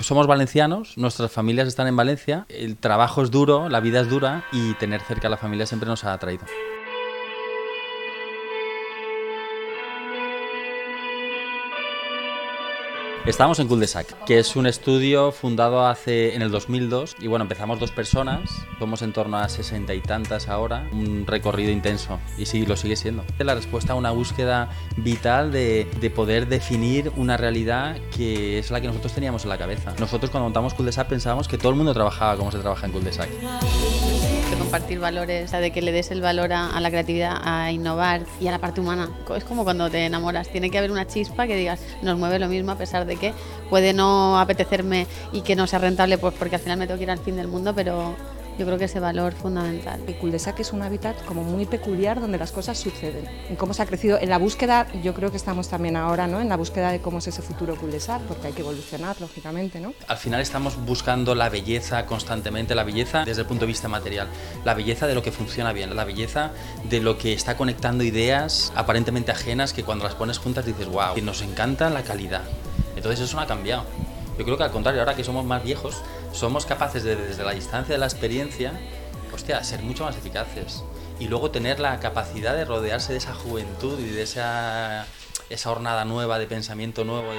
Somos valencianos, nuestras familias están en Valencia, el trabajo es duro, la vida es dura y tener cerca a la familia siempre nos ha atraído. Estamos en Cul-de-Sac, que es un estudio fundado hace en el 2002 y bueno, empezamos dos personas, somos en torno a sesenta y tantas ahora, un recorrido intenso y sí, lo sigue siendo. La respuesta a una búsqueda vital de, de poder definir una realidad que es la que nosotros teníamos en la cabeza. Nosotros cuando montamos Cul-de-Sac pensábamos que todo el mundo trabajaba como se trabaja en Cul-de-Sac de compartir valores, de que le des el valor a, a, la creatividad, a innovar y a la parte humana. Es como cuando te enamoras, tiene que haber una chispa que digas, nos mueve lo mismo a pesar de que puede no apetecerme y que no sea rentable, pues porque al final me tengo que ir al fin del mundo, pero yo creo que ese valor fundamental. El cul-de-sac es un hábitat como muy peculiar donde las cosas suceden. En cómo se ha crecido, en la búsqueda, yo creo que estamos también ahora, ¿no? En la búsqueda de cómo es ese futuro cul-de-sac, porque hay que evolucionar, lógicamente, ¿no? Al final estamos buscando la belleza constantemente, la belleza desde el punto de vista material, la belleza de lo que funciona bien, la belleza de lo que está conectando ideas aparentemente ajenas que cuando las pones juntas dices, wow, que nos encanta la calidad. Entonces eso no ha cambiado. Yo creo que al contrario, ahora que somos más viejos, somos capaces de, desde la distancia de la experiencia, hostia, ser mucho más eficaces. Y luego tener la capacidad de rodearse de esa juventud y de esa, esa hornada nueva, de pensamiento nuevo.